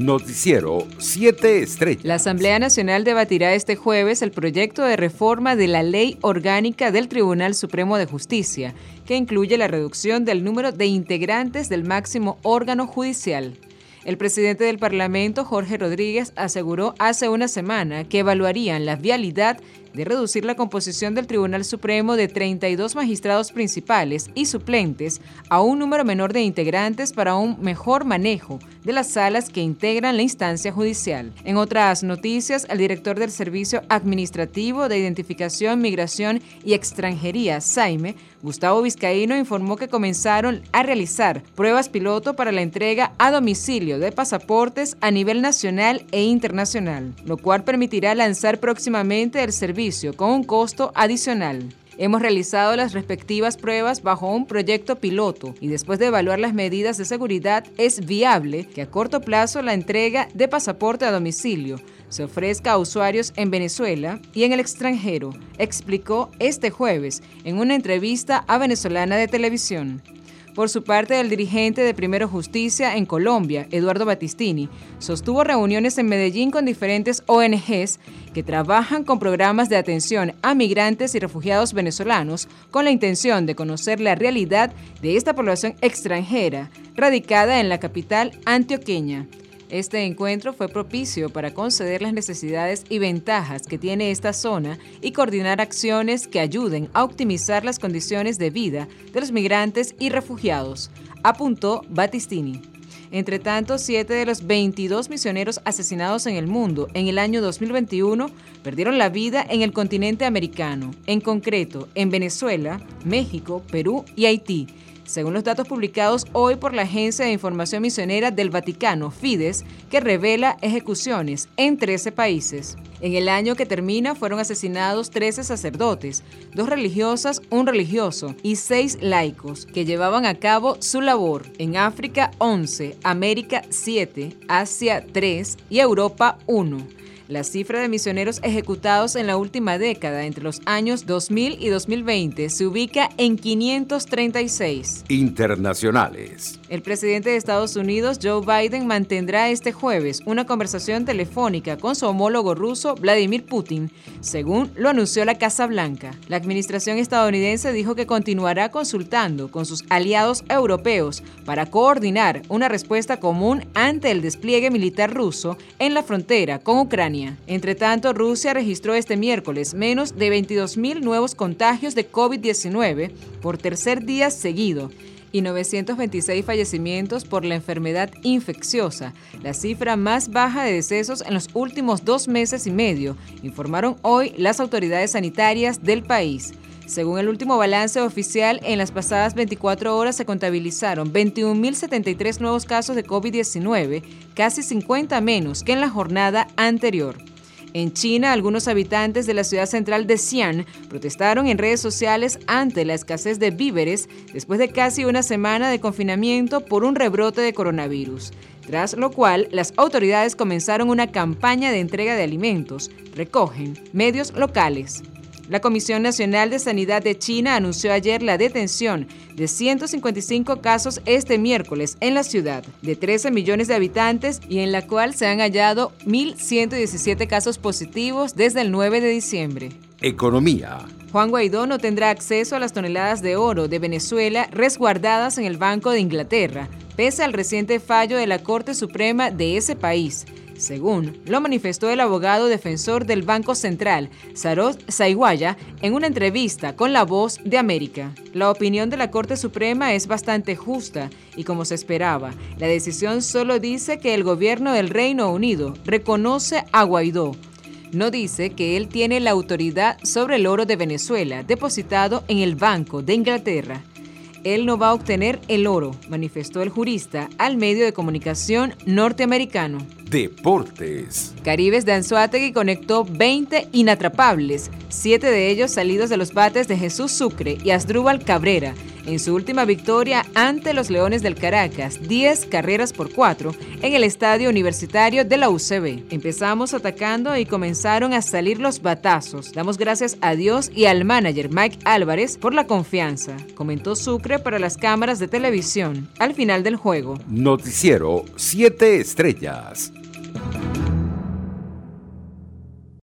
Noticiero 7 Estrellas. La Asamblea Nacional debatirá este jueves el proyecto de reforma de la Ley Orgánica del Tribunal Supremo de Justicia, que incluye la reducción del número de integrantes del máximo órgano judicial. El presidente del Parlamento, Jorge Rodríguez, aseguró hace una semana que evaluarían la vialidad de reducir la composición del Tribunal Supremo de 32 magistrados principales y suplentes a un número menor de integrantes para un mejor manejo de las salas que integran la instancia judicial. En otras noticias, el director del Servicio Administrativo de Identificación, Migración y Extranjería, SAIME, Gustavo Vizcaíno, informó que comenzaron a realizar pruebas piloto para la entrega a domicilio de pasaportes a nivel nacional e internacional, lo cual permitirá lanzar próximamente el servicio con un costo adicional. Hemos realizado las respectivas pruebas bajo un proyecto piloto y después de evaluar las medidas de seguridad es viable que a corto plazo la entrega de pasaporte a domicilio se ofrezca a usuarios en Venezuela y en el extranjero, explicó este jueves en una entrevista a Venezolana de Televisión. Por su parte, el dirigente de Primero Justicia en Colombia, Eduardo Battistini, sostuvo reuniones en Medellín con diferentes ONGs que trabajan con programas de atención a migrantes y refugiados venezolanos con la intención de conocer la realidad de esta población extranjera radicada en la capital antioqueña. Este encuentro fue propicio para conceder las necesidades y ventajas que tiene esta zona y coordinar acciones que ayuden a optimizar las condiciones de vida de los migrantes y refugiados, apuntó Battistini. Entre tanto, siete de los 22 misioneros asesinados en el mundo en el año 2021 perdieron la vida en el continente americano, en concreto en Venezuela, México, Perú y Haití según los datos publicados hoy por la Agencia de Información Misionera del Vaticano, Fides, que revela ejecuciones en 13 países. En el año que termina fueron asesinados 13 sacerdotes, dos religiosas, un religioso y seis laicos que llevaban a cabo su labor. En África 11, América 7, Asia 3 y Europa 1. La cifra de misioneros ejecutados en la última década, entre los años 2000 y 2020, se ubica en 536. Internacionales. El presidente de Estados Unidos, Joe Biden, mantendrá este jueves una conversación telefónica con su homólogo ruso, Vladimir Putin, según lo anunció la Casa Blanca. La administración estadounidense dijo que continuará consultando con sus aliados europeos para coordinar una respuesta común ante el despliegue militar ruso en la frontera con Ucrania. Entre tanto, Rusia registró este miércoles menos de 22.000 nuevos contagios de COVID-19 por tercer día seguido y 926 fallecimientos por la enfermedad infecciosa, la cifra más baja de decesos en los últimos dos meses y medio, informaron hoy las autoridades sanitarias del país. Según el último balance oficial, en las pasadas 24 horas se contabilizaron 21.073 nuevos casos de COVID-19, casi 50 menos que en la jornada anterior. En China, algunos habitantes de la ciudad central de Xi'an protestaron en redes sociales ante la escasez de víveres después de casi una semana de confinamiento por un rebrote de coronavirus, tras lo cual las autoridades comenzaron una campaña de entrega de alimentos, recogen medios locales. La Comisión Nacional de Sanidad de China anunció ayer la detención de 155 casos este miércoles en la ciudad de 13 millones de habitantes y en la cual se han hallado 1.117 casos positivos desde el 9 de diciembre. Economía. Juan Guaidó no tendrá acceso a las toneladas de oro de Venezuela resguardadas en el Banco de Inglaterra, pese al reciente fallo de la Corte Suprema de ese país según lo manifestó el abogado defensor del Banco Central, Saros Saiguaya, en una entrevista con La Voz de América. La opinión de la Corte Suprema es bastante justa y como se esperaba, la decisión solo dice que el gobierno del Reino Unido reconoce a Guaidó. No dice que él tiene la autoridad sobre el oro de Venezuela depositado en el Banco de Inglaterra él no va a obtener el oro, manifestó el jurista al medio de comunicación norteamericano. Deportes. Caribes de Anzuategui conectó 20 inatrapables, siete de ellos salidos de los bates de Jesús Sucre y Asdrúbal Cabrera, en su última victoria ante los Leones del Caracas, 10 carreras por 4 en el estadio universitario de la UCB. Empezamos atacando y comenzaron a salir los batazos. Damos gracias a Dios y al manager Mike Álvarez por la confianza, comentó Sucre para las cámaras de televisión al final del juego. Noticiero 7 estrellas.